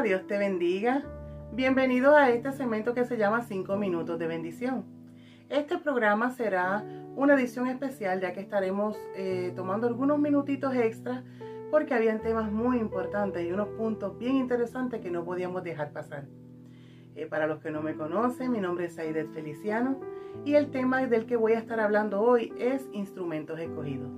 Dios te bendiga. Bienvenido a este segmento que se llama 5 minutos de bendición. Este programa será una edición especial ya que estaremos eh, tomando algunos minutitos extras porque habían temas muy importantes y unos puntos bien interesantes que no podíamos dejar pasar. Eh, para los que no me conocen, mi nombre es Aidet Feliciano y el tema del que voy a estar hablando hoy es instrumentos escogidos.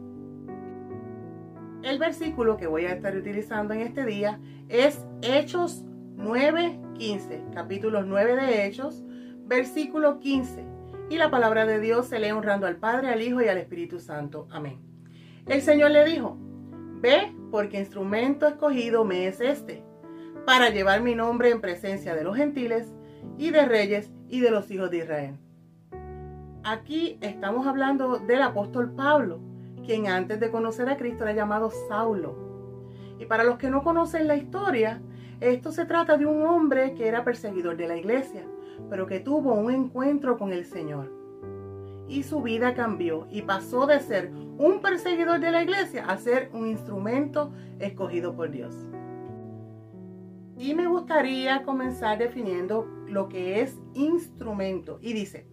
El versículo que voy a estar utilizando en este día es Hechos 9:15, capítulo 9 de Hechos, versículo 15. Y la palabra de Dios se lee honrando al Padre, al Hijo y al Espíritu Santo. Amén. El Señor le dijo, ve porque instrumento escogido me es este, para llevar mi nombre en presencia de los gentiles y de reyes y de los hijos de Israel. Aquí estamos hablando del apóstol Pablo quien antes de conocer a Cristo era llamado Saulo. Y para los que no conocen la historia, esto se trata de un hombre que era perseguidor de la iglesia, pero que tuvo un encuentro con el Señor. Y su vida cambió y pasó de ser un perseguidor de la iglesia a ser un instrumento escogido por Dios. Y me gustaría comenzar definiendo lo que es instrumento. Y dice,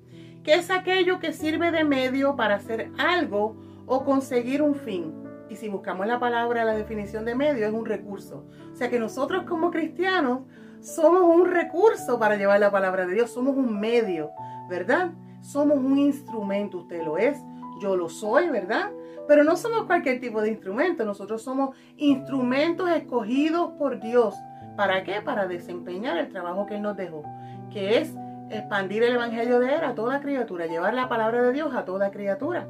que es aquello que sirve de medio para hacer algo o conseguir un fin. Y si buscamos la palabra, la definición de medio es un recurso. O sea que nosotros como cristianos somos un recurso para llevar la palabra de Dios, somos un medio, ¿verdad? Somos un instrumento, usted lo es, yo lo soy, ¿verdad? Pero no somos cualquier tipo de instrumento, nosotros somos instrumentos escogidos por Dios. ¿Para qué? Para desempeñar el trabajo que Él nos dejó, que es expandir el Evangelio de Él a toda criatura, llevar la palabra de Dios a toda criatura.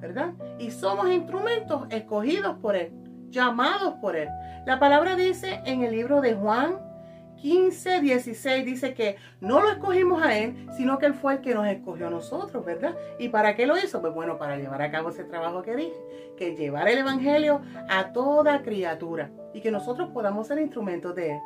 ¿Verdad? Y somos instrumentos escogidos por Él, llamados por Él. La palabra dice en el libro de Juan 15, 16, dice que no lo escogimos a Él, sino que Él fue el que nos escogió a nosotros, ¿verdad? ¿Y para qué lo hizo? Pues bueno, para llevar a cabo ese trabajo que dije, que llevar el Evangelio a toda criatura y que nosotros podamos ser instrumentos de Él.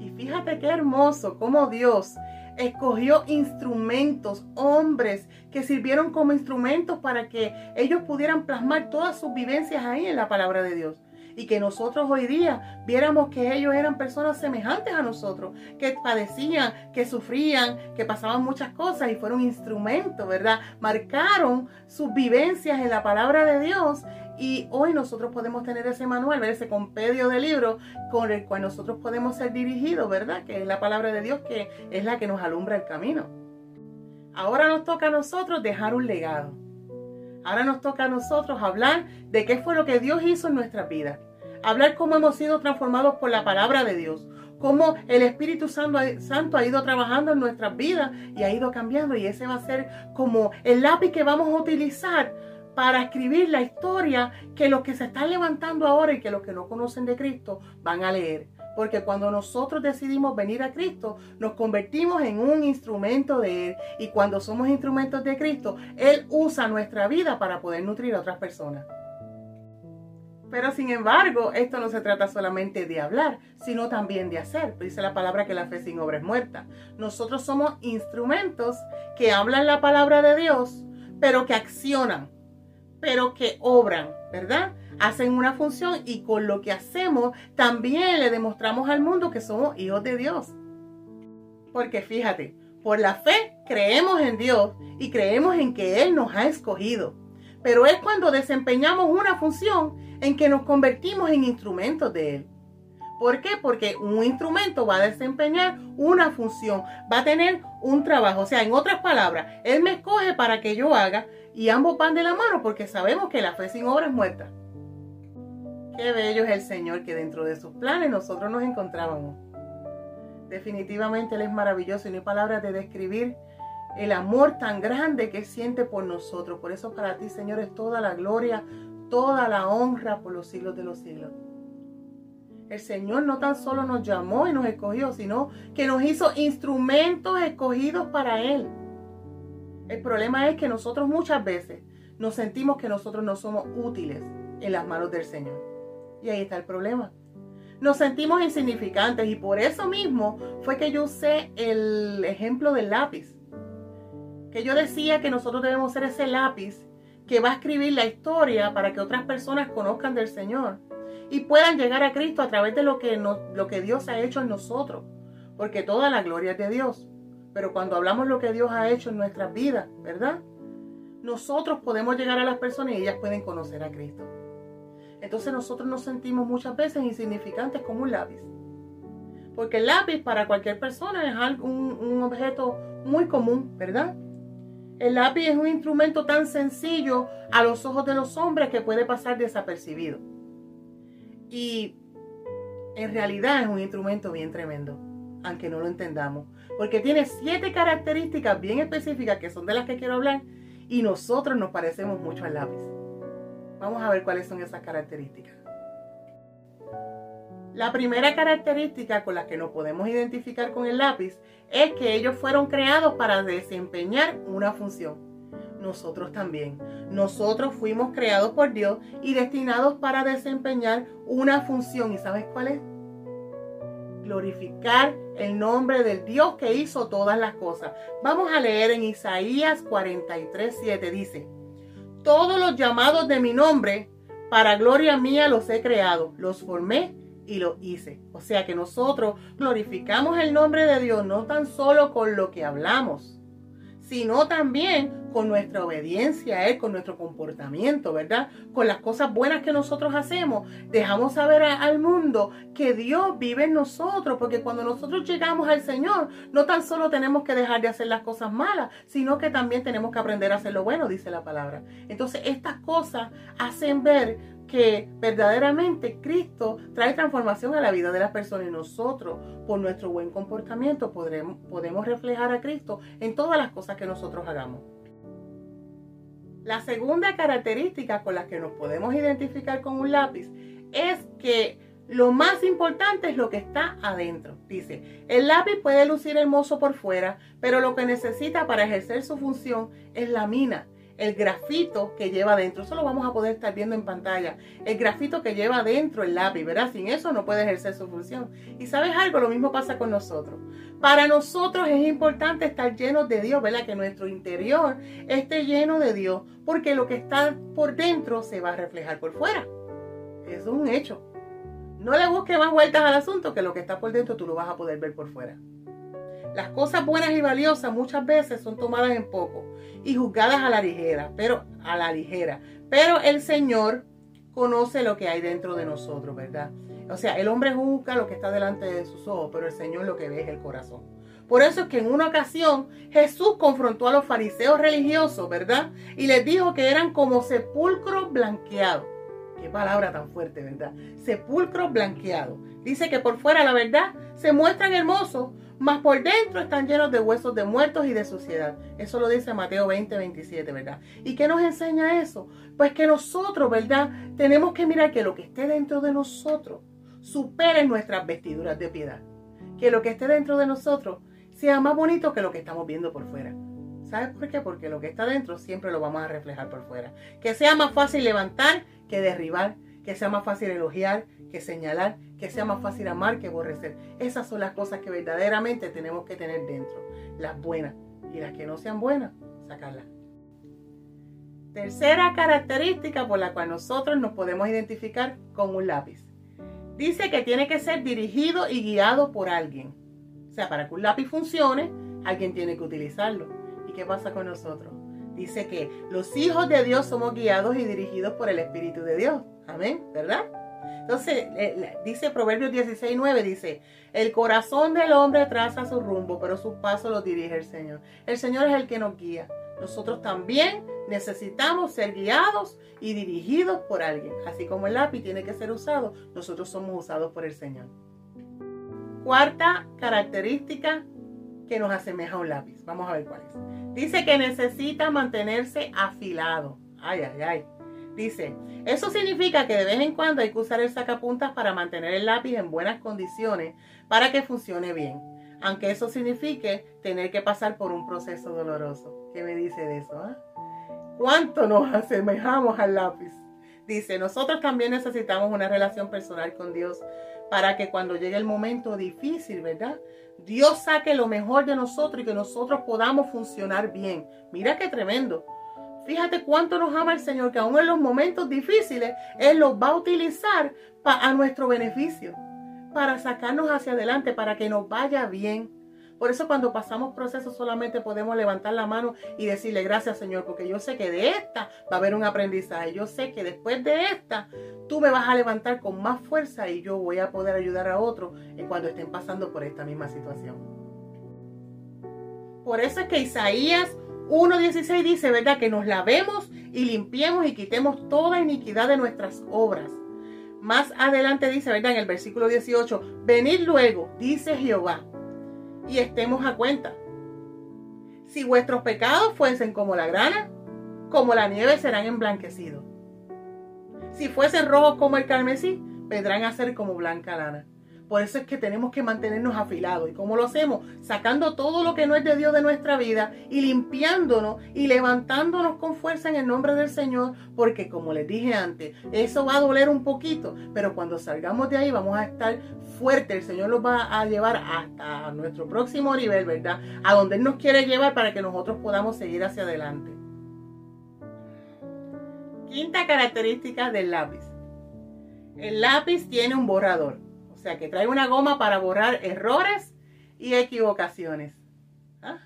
Y fíjate qué hermoso, cómo Dios escogió instrumentos, hombres que sirvieron como instrumentos para que ellos pudieran plasmar todas sus vivencias ahí en la palabra de Dios. Y que nosotros hoy día viéramos que ellos eran personas semejantes a nosotros, que padecían, que sufrían, que pasaban muchas cosas y fueron instrumentos, ¿verdad? Marcaron sus vivencias en la palabra de Dios y hoy nosotros podemos tener ese manual, ese compendio de libros con el cual nosotros podemos ser dirigidos, ¿verdad? Que es la palabra de Dios que es la que nos alumbra el camino. Ahora nos toca a nosotros dejar un legado. Ahora nos toca a nosotros hablar de qué fue lo que Dios hizo en nuestra vida. Hablar cómo hemos sido transformados por la palabra de Dios. Cómo el Espíritu Santo, ha ido trabajando en nuestras vidas y ha ido cambiando. Y ese va a ser como el lápiz que vamos a utilizar para escribir la historia que los que se están levantando ahora y que los que no conocen de Cristo van a leer. Porque cuando nosotros decidimos venir a Cristo, nos convertimos en un instrumento de Él. Y cuando somos instrumentos de Cristo, Él usa nuestra vida para poder nutrir a otras personas. Pero sin embargo, esto no se trata solamente de hablar, sino también de hacer. Dice la palabra que la fe sin obra es muerta. Nosotros somos instrumentos que hablan la palabra de Dios, pero que accionan pero que obran, ¿verdad? Hacen una función y con lo que hacemos también le demostramos al mundo que somos hijos de Dios. Porque fíjate, por la fe creemos en Dios y creemos en que Él nos ha escogido. Pero es cuando desempeñamos una función en que nos convertimos en instrumentos de Él. ¿Por qué? Porque un instrumento va a desempeñar una función, va a tener un trabajo. O sea, en otras palabras, Él me escoge para que yo haga y ambos van de la mano porque sabemos que la fe sin obra es muerta. Qué bello es el Señor que dentro de sus planes nosotros nos encontrábamos. Definitivamente Él es maravilloso y no hay palabras de describir el amor tan grande que siente por nosotros. Por eso para ti, Señor, es toda la gloria, toda la honra por los siglos de los siglos. El Señor no tan solo nos llamó y nos escogió, sino que nos hizo instrumentos escogidos para Él. El problema es que nosotros muchas veces nos sentimos que nosotros no somos útiles en las manos del Señor. Y ahí está el problema. Nos sentimos insignificantes y por eso mismo fue que yo usé el ejemplo del lápiz. Que yo decía que nosotros debemos ser ese lápiz que va a escribir la historia para que otras personas conozcan del Señor y puedan llegar a Cristo a través de lo que, lo que Dios ha hecho en nosotros. Porque toda la gloria es de Dios. Pero cuando hablamos lo que Dios ha hecho en nuestras vidas, ¿verdad? Nosotros podemos llegar a las personas y ellas pueden conocer a Cristo. Entonces nosotros nos sentimos muchas veces insignificantes como un lápiz. Porque el lápiz para cualquier persona es un, un objeto muy común, ¿verdad? El lápiz es un instrumento tan sencillo a los ojos de los hombres que puede pasar desapercibido. Y en realidad es un instrumento bien tremendo, aunque no lo entendamos, porque tiene siete características bien específicas que son de las que quiero hablar y nosotros nos parecemos mucho al lápiz. Vamos a ver cuáles son esas características. La primera característica con la que nos podemos identificar con el lápiz es que ellos fueron creados para desempeñar una función. Nosotros también. Nosotros fuimos creados por Dios y destinados para desempeñar una función. ¿Y sabes cuál es? Glorificar el nombre del Dios que hizo todas las cosas. Vamos a leer en Isaías 43, 7. Dice, todos los llamados de mi nombre, para gloria mía los he creado, los formé y lo hice. O sea que nosotros glorificamos el nombre de Dios no tan solo con lo que hablamos, sino también con nuestra obediencia a Él, con nuestro comportamiento, ¿verdad? Con las cosas buenas que nosotros hacemos. Dejamos saber al mundo que Dios vive en nosotros, porque cuando nosotros llegamos al Señor, no tan solo tenemos que dejar de hacer las cosas malas, sino que también tenemos que aprender a hacer lo bueno, dice la palabra. Entonces, estas cosas hacen ver que verdaderamente Cristo trae transformación a la vida de las personas y nosotros, por nuestro buen comportamiento, podremos, podemos reflejar a Cristo en todas las cosas que nosotros hagamos. La segunda característica con la que nos podemos identificar con un lápiz es que lo más importante es lo que está adentro. Dice, el lápiz puede lucir hermoso por fuera, pero lo que necesita para ejercer su función es la mina el grafito que lleva adentro. Eso lo vamos a poder estar viendo en pantalla. El grafito que lleva adentro el lápiz, ¿verdad? Sin eso no puede ejercer su función. Y sabes algo, lo mismo pasa con nosotros. Para nosotros es importante estar llenos de Dios, ¿verdad? Que nuestro interior esté lleno de Dios, porque lo que está por dentro se va a reflejar por fuera. Eso es un hecho. No le busques más vueltas al asunto, que lo que está por dentro tú lo vas a poder ver por fuera. Las cosas buenas y valiosas muchas veces son tomadas en poco y juzgadas a la ligera, pero a la ligera. Pero el Señor conoce lo que hay dentro de nosotros, ¿verdad? O sea, el hombre juzga lo que está delante de sus ojos, pero el Señor lo que ve es el corazón. Por eso es que en una ocasión Jesús confrontó a los fariseos religiosos, ¿verdad? Y les dijo que eran como sepulcro blanqueado. Qué palabra tan fuerte, ¿verdad? Sepulcro blanqueado. Dice que por fuera, la verdad, se muestran hermosos, mas por dentro están llenos de huesos de muertos y de suciedad. Eso lo dice Mateo 20, 27, ¿verdad? ¿Y qué nos enseña eso? Pues que nosotros, ¿verdad? Tenemos que mirar que lo que esté dentro de nosotros supere nuestras vestiduras de piedad. Que lo que esté dentro de nosotros sea más bonito que lo que estamos viendo por fuera. ¿Sabes por qué? Porque lo que está dentro siempre lo vamos a reflejar por fuera. Que sea más fácil levantar que derribar, que sea más fácil elogiar que señalar, que sea más fácil amar que aborrecer. Esas son las cosas que verdaderamente tenemos que tener dentro. Las buenas y las que no sean buenas, sacarlas. Tercera característica por la cual nosotros nos podemos identificar con un lápiz. Dice que tiene que ser dirigido y guiado por alguien. O sea, para que un lápiz funcione, alguien tiene que utilizarlo. ¿Y qué pasa con nosotros? Dice que los hijos de Dios somos guiados y dirigidos por el Espíritu de Dios. Amén, ¿verdad? Entonces, dice Proverbios 16, 9, dice, el corazón del hombre traza su rumbo, pero sus pasos los dirige el Señor. El Señor es el que nos guía. Nosotros también necesitamos ser guiados y dirigidos por alguien. Así como el lápiz tiene que ser usado, nosotros somos usados por el Señor. Cuarta característica que nos asemeja a un lápiz. Vamos a ver cuál es. Dice que necesita mantenerse afilado. Ay, ay, ay. Dice, eso significa que de vez en cuando hay que usar el sacapuntas para mantener el lápiz en buenas condiciones para que funcione bien. Aunque eso signifique tener que pasar por un proceso doloroso. ¿Qué me dice de eso? Ah? ¿Cuánto nos asemejamos al lápiz? Dice, nosotros también necesitamos una relación personal con Dios para que cuando llegue el momento difícil, ¿verdad? Dios saque lo mejor de nosotros y que nosotros podamos funcionar bien. Mira qué tremendo. Fíjate cuánto nos ama el Señor, que aún en los momentos difíciles, Él los va a utilizar a nuestro beneficio, para sacarnos hacia adelante, para que nos vaya bien. Por eso cuando pasamos procesos solamente podemos levantar la mano y decirle gracias Señor, porque yo sé que de esta va a haber un aprendizaje. Yo sé que después de esta tú me vas a levantar con más fuerza y yo voy a poder ayudar a otros cuando estén pasando por esta misma situación. Por eso es que Isaías 1.16 dice, ¿verdad? Que nos lavemos y limpiemos y quitemos toda iniquidad de nuestras obras. Más adelante dice, ¿verdad? En el versículo 18, venid luego, dice Jehová, y estemos a cuenta. Si vuestros pecados fuesen como la grana, como la nieve serán emblanquecidos. Si fuesen rojos como el carmesí, vendrán a ser como blanca lana. Por eso es que tenemos que mantenernos afilados. ¿Y cómo lo hacemos? Sacando todo lo que no es de Dios de nuestra vida y limpiándonos y levantándonos con fuerza en el nombre del Señor. Porque como les dije antes, eso va a doler un poquito. Pero cuando salgamos de ahí vamos a estar fuertes. El Señor nos va a llevar hasta nuestro próximo nivel, ¿verdad? A donde Él nos quiere llevar para que nosotros podamos seguir hacia adelante. Quinta característica del lápiz. El lápiz tiene un borrador. O sea, que trae una goma para borrar errores y equivocaciones. ¿Ah?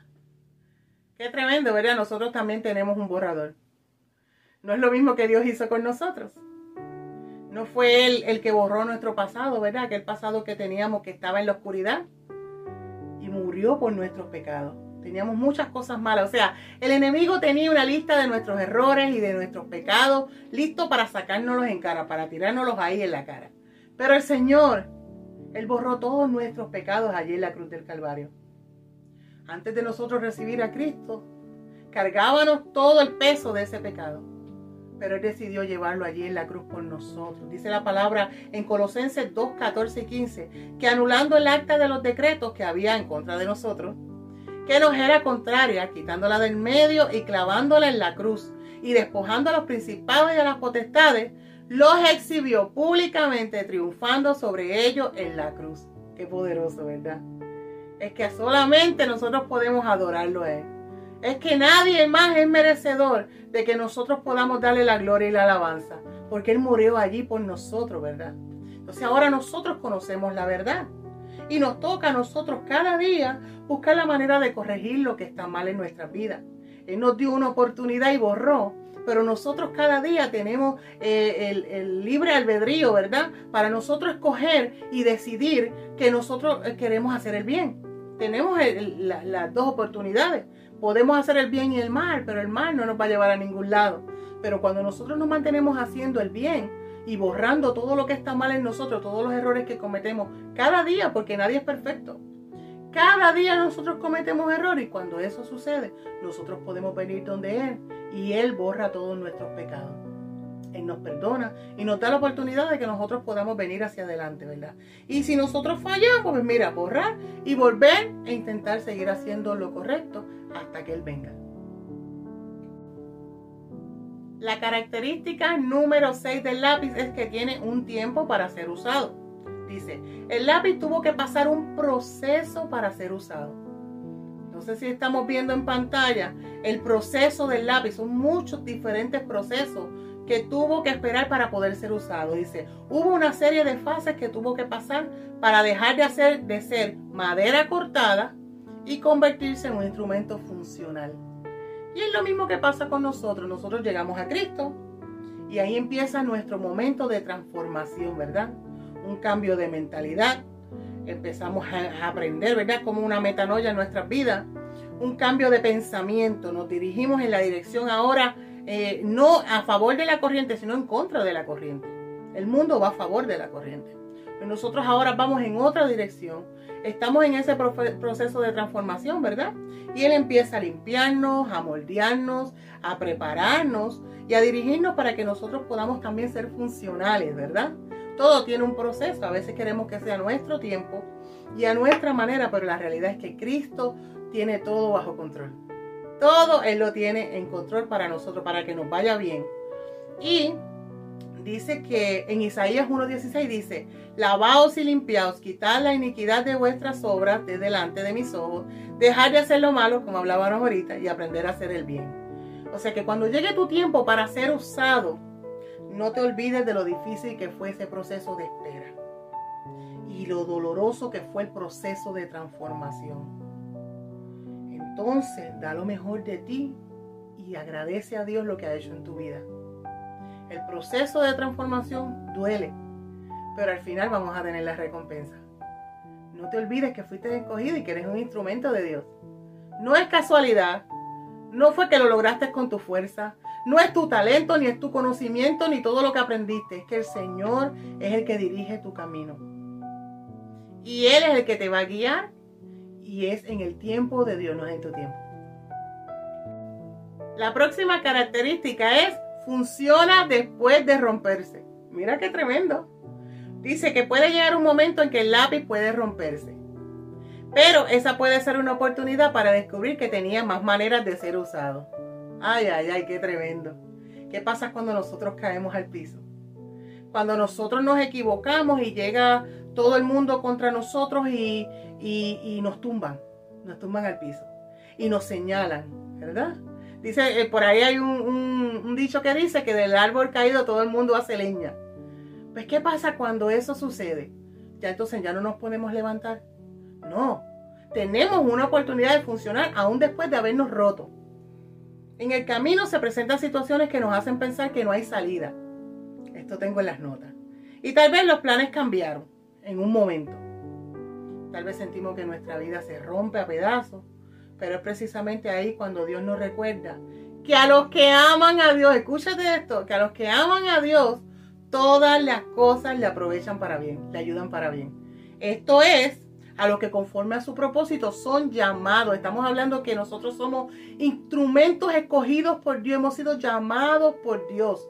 Qué tremendo, ¿verdad? Nosotros también tenemos un borrador. No es lo mismo que Dios hizo con nosotros. No fue Él el que borró nuestro pasado, ¿verdad? Aquel pasado que teníamos que estaba en la oscuridad y murió por nuestros pecados. Teníamos muchas cosas malas. O sea, el enemigo tenía una lista de nuestros errores y de nuestros pecados listo para sacárnoslos en cara, para tirárnoslos ahí en la cara. Pero el Señor él borró todos nuestros pecados allí en la cruz del Calvario. Antes de nosotros recibir a Cristo, cargábamos todo el peso de ese pecado. Pero Él decidió llevarlo allí en la cruz por nosotros. Dice la palabra en Colosenses 2, 14 y 15, que anulando el acta de los decretos que había en contra de nosotros, que nos era contraria, quitándola del medio y clavándola en la cruz, y despojando a los principados y a las potestades, los exhibió públicamente triunfando sobre ellos en la cruz. Qué poderoso, ¿verdad? Es que solamente nosotros podemos adorarlo a Él. Es que nadie más es merecedor de que nosotros podamos darle la gloria y la alabanza, porque Él murió allí por nosotros, ¿verdad? Entonces ahora nosotros conocemos la verdad y nos toca a nosotros cada día buscar la manera de corregir lo que está mal en nuestra vida. Él nos dio una oportunidad y borró pero nosotros cada día tenemos eh, el, libre albedrío, ¿verdad? Para nosotros escoger y decidir que nosotros eh, queremos hacer el bien. Tenemos las dos oportunidades. Podemos hacer el bien y el mal, pero el mal no nos va a llevar a ningún lado. Pero cuando nosotros nos mantenemos haciendo el bien, y borrando todo lo que está mal en nosotros, todos los errores que cometemos cada día, porque nadie es perfecto. Cada día nosotros cometemos errores y cuando eso sucede, nosotros podemos venir donde Él y Él borra todos nuestros pecados. Él nos perdona y nos da la oportunidad de que nosotros podamos venir hacia adelante, ¿verdad? Y si nosotros fallamos, pues mira, borrar y volver e intentar seguir haciendo lo correcto hasta que Él venga. La característica número 6 del lápiz es que tiene un tiempo para ser usado. Dice, el lápiz tuvo que pasar un proceso para ser usado. No sé si estamos viendo en pantalla el proceso del lápiz. Son muchos diferentes procesos que tuvo que esperar para poder ser usado. Dice, hubo una serie de fases que tuvo que pasar para dejar de, hacer, de ser madera cortada y convertirse en un instrumento funcional. Y es lo mismo que pasa con nosotros. Nosotros llegamos a Cristo y ahí empieza nuestro momento de transformación, ¿verdad? Un cambio de mentalidad, empezamos a aprender, ¿verdad? Como una metanoia en nuestras vidas, un cambio de pensamiento, nos dirigimos en la dirección ahora eh, no a favor de la corriente, sino en contra de la corriente. El mundo va a favor de la corriente. Pero nosotros ahora vamos en otra dirección. Estamos en ese proceso de transformación, ¿verdad? Y Él empieza a limpiarnos, a moldearnos, a prepararnos y a dirigirnos para que nosotros podamos también ser funcionales, ¿verdad? Todo tiene un proceso. A veces queremos que sea nuestro tiempo y a nuestra manera, pero la realidad es que Cristo tiene todo bajo control. Todo Él lo tiene en control para nosotros, para que nos vaya bien. Y dice que en Isaías 1.16 dice, lavaos y limpiaos, quitad la iniquidad de vuestras obras de delante de mis ojos, dejar de hacer lo malo, como hablábamos ahorita, y aprender a hacer el bien. O sea que cuando llegue tu tiempo para ser usado, no te olvides de lo difícil que fue ese proceso de espera y lo doloroso que fue el proceso de transformación. Entonces, da lo mejor de ti y agradece a Dios lo que ha hecho en tu vida. El proceso de transformación duele, pero al final vamos a tener la recompensa. No te olvides que fuiste escogido y que eres un instrumento de Dios. No es casualidad, no fue que lo lograste con tu fuerza, no es tu talento, ni es tu conocimiento, ni todo lo que aprendiste. Es que el Señor es el que dirige tu camino. Y Él es el que te va a guiar. Y es en el tiempo de Dios, no es en tu tiempo. La próxima característica es funciona después de romperse. Mira qué tremendo. Dice que puede llegar un momento en que el lápiz puede romperse. Pero esa puede ser una oportunidad para descubrir que tenía más maneras de ser usado. Ay, ay, ay, qué tremendo. ¿Qué pasa cuando nosotros caemos al piso? Cuando nosotros nos equivocamos y llega todo el mundo contra nosotros y, nos tumban, nos tumban al piso y nos señalan, ¿verdad? Dice, eh, por ahí hay un, un dicho que dice que del árbol caído todo el mundo hace leña. Pues, ¿qué pasa cuando eso sucede? Ya entonces ya no nos podemos levantar. No, tenemos una oportunidad de funcionar aún después de habernos roto. En el camino se presentan situaciones que nos hacen pensar que no hay salida. Esto tengo en las notas. Y tal vez los planes cambiaron en un momento. Tal vez sentimos que nuestra vida se rompe a pedazos, pero es precisamente ahí cuando Dios nos recuerda que a los que aman a Dios, escúchate esto, que a los que aman a Dios, todas las cosas le aprovechan para bien, le ayudan para bien. Esto es a los que conforme a su propósito son llamados. Estamos hablando que nosotros somos instrumentos escogidos por Dios, hemos sido llamados por Dios.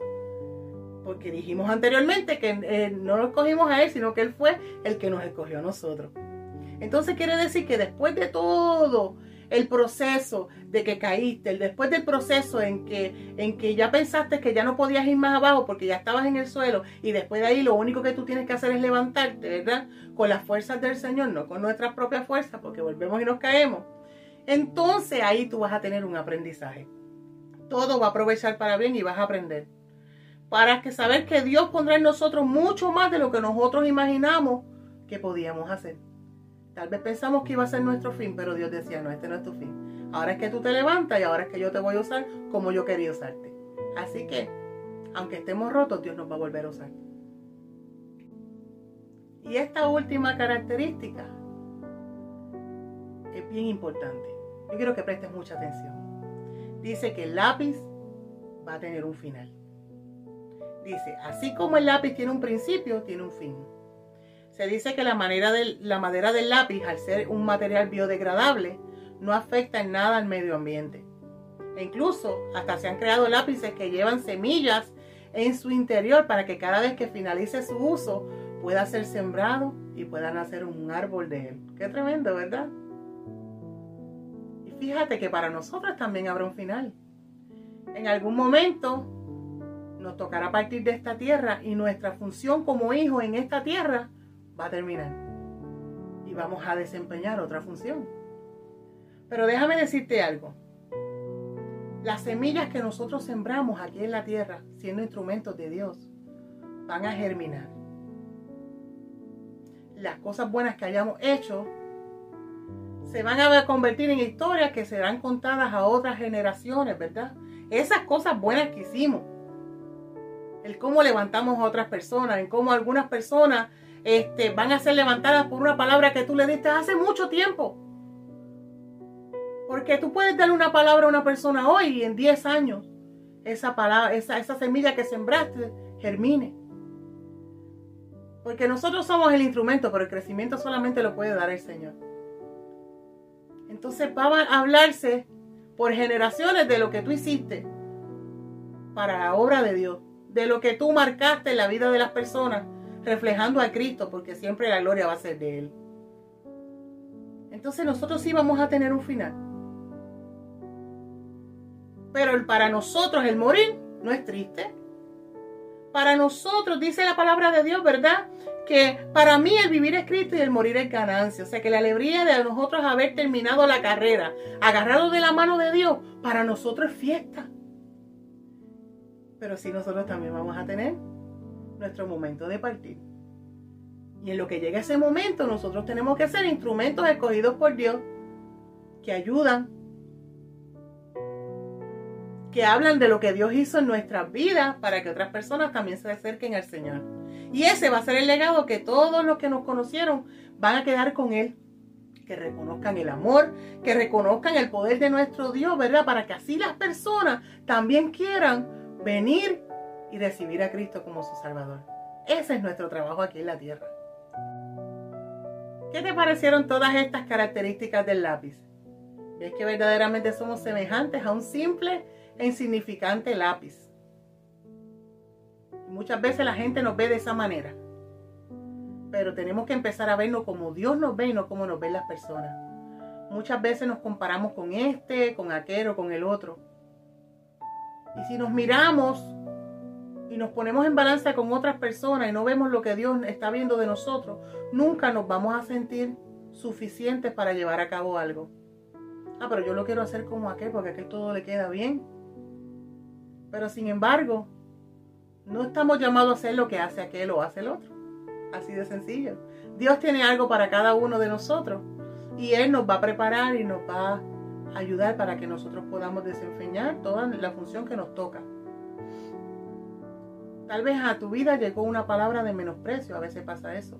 Porque dijimos anteriormente que eh, no lo escogimos a Él, sino que Él fue el que nos escogió a nosotros. Entonces quiere decir que después de todo el proceso de que caíste, después del proceso en que, en que ya pensaste que ya no podías ir más abajo porque ya estabas en el suelo y después de ahí lo único que tú tienes que hacer es levantarte, ¿verdad? Con las fuerzas del Señor, no con nuestras propias fuerzas porque volvemos y nos caemos. Entonces ahí tú vas a tener un aprendizaje. Todo va a aprovechar para bien y vas a aprender. Para que saber que Dios pondrá en nosotros mucho más de lo que nosotros imaginamos que podíamos hacer. Tal vez pensamos que iba a ser nuestro fin, pero Dios decía, no, este no es tu fin. Ahora es que tú te levantas y ahora es que yo te voy a usar como yo quería usarte. Así que, aunque estemos rotos, Dios nos va a volver a usar. Y esta última característica es bien importante. Yo quiero que prestes mucha atención. Dice que el lápiz va a tener un final. Dice, así como el lápiz tiene un principio, tiene un fin. Se dice que la, manera la madera del lápiz, al ser un material biodegradable, no afecta en nada al medio ambiente. E incluso hasta se han creado lápices que llevan semillas en su interior para que cada vez que finalice su uso pueda ser sembrado y pueda nacer un árbol de él. Qué tremendo, ¿verdad? Y fíjate que para nosotros también habrá un final. En algún momento nos tocará partir de esta tierra y nuestra función como hijos en esta tierra va a terminar y vamos a desempeñar otra función. Pero déjame decirte algo. Las semillas que nosotros sembramos aquí en la tierra, siendo instrumentos de Dios, van a germinar. Las cosas buenas que hayamos hecho se van a convertir en historias que serán contadas a otras generaciones, ¿verdad? Esas cosas buenas que hicimos. El cómo levantamos a otras personas, en cómo algunas personas este, van a ser levantadas por una palabra que tú le diste hace mucho tiempo. Porque tú puedes darle una palabra a una persona hoy y en 10 años esa palabra, esa, esa semilla que sembraste germine. Porque nosotros somos el instrumento, pero el crecimiento solamente lo puede dar el Señor. Entonces va a hablarse por generaciones de lo que tú hiciste para la obra de Dios, de lo que tú marcaste en la vida de las personas reflejando a Cristo, porque siempre la gloria va a ser de Él. Entonces nosotros sí vamos a tener un final. Pero para nosotros el morir no es triste. Para nosotros, dice la palabra de Dios, ¿verdad? Que para mí el vivir es Cristo y el morir es ganancia. O sea que la alegría de nosotros haber terminado la carrera, agarrado de la mano de Dios, para nosotros es fiesta. Pero sí nosotros también vamos a tener nuestro momento de partir. Y en lo que llega ese momento, nosotros tenemos que ser instrumentos escogidos por Dios que ayudan, que hablan de lo que Dios hizo en nuestras vidas para que otras personas también se acerquen al Señor. Y ese va a ser el legado que todos los que nos conocieron van a quedar con Él. Que reconozcan el amor, que reconozcan el poder de nuestro Dios, ¿verdad? Para que así las personas también quieran venir y recibir a Cristo como su Salvador. Ese es nuestro trabajo aquí en la tierra. ¿Qué te parecieron todas estas características del lápiz? ¿Ves que verdaderamente somos semejantes a un simple e insignificante lápiz? Muchas veces la gente nos ve de esa manera. Pero tenemos que empezar a vernos como Dios nos ve y no como nos ven las personas. Muchas veces nos comparamos con este, con aquel o con el otro. Y si nos miramos y nos ponemos en balanza con otras personas y no vemos lo que Dios está viendo de nosotros, nunca nos vamos a sentir suficientes para llevar a cabo algo. Ah, pero yo lo quiero hacer como aquel porque aquel todo le queda bien. Pero sin embargo, no estamos llamados a hacer lo que hace aquel o hace el otro. Así de sencillo. Dios tiene algo para cada uno de nosotros y Él nos va a preparar y nos va a ayudar para que nosotros podamos desempeñar toda la función que nos toca. Tal vez a tu vida llegó una palabra de menosprecio, a veces pasa eso.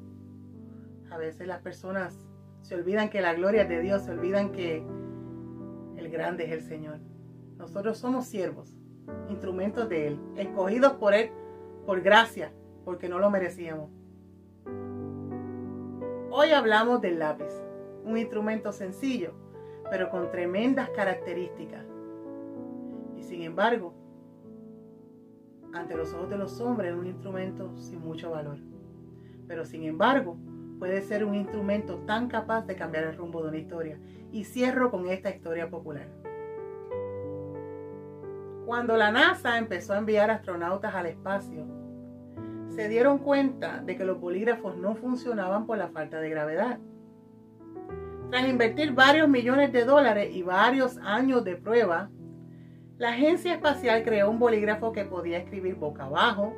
A veces las personas se olvidan que la gloria es de Dios, se olvidan que el grande es el Señor. Nosotros somos siervos, instrumentos de Él, escogidos por Él por gracia, porque no lo merecíamos. Hoy hablamos del lápiz, un instrumento sencillo, pero con tremendas características. Y sin embargo, ante los ojos de los hombres es un instrumento sin mucho valor. Pero sin embargo, puede ser un instrumento tan capaz de cambiar el rumbo de una historia. Y cierro con esta historia popular. Cuando la NASA empezó a enviar astronautas al espacio, se dieron cuenta de que los bolígrafos no funcionaban por la falta de gravedad. Tras invertir varios millones de dólares y varios años de prueba, la agencia espacial creó un bolígrafo que podía escribir boca abajo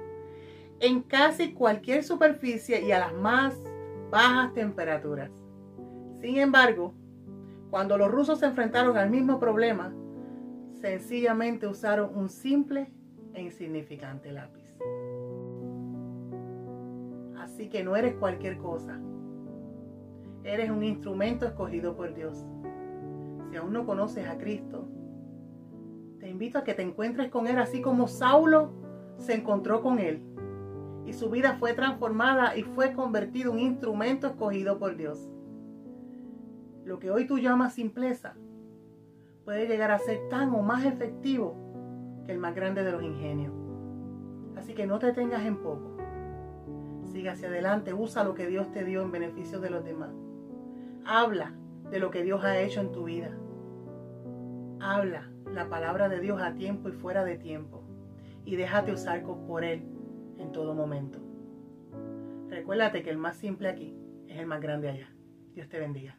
en casi cualquier superficie y a las más bajas temperaturas. Sin embargo, cuando los rusos se enfrentaron al mismo problema, sencillamente usaron un simple e insignificante lápiz. Así que no eres cualquier cosa. Eres un instrumento escogido por Dios. Si aún no conoces a Cristo, te invito a que te encuentres con Él así como Saulo se encontró con Él. Y su vida fue transformada y fue convertido en un instrumento escogido por Dios. Lo que hoy tú llamas simpleza puede llegar a ser tan o más efectivo que el más grande de los ingenios. Así que no te tengas en poco. Siga hacia adelante, usa lo que Dios te dio en beneficio de los demás. Habla de lo que Dios ha hecho en tu vida. Habla la palabra de Dios a tiempo y fuera de tiempo. Y déjate usar por Él en todo momento. Recuérdate que el más simple aquí es el más grande allá. Dios te bendiga.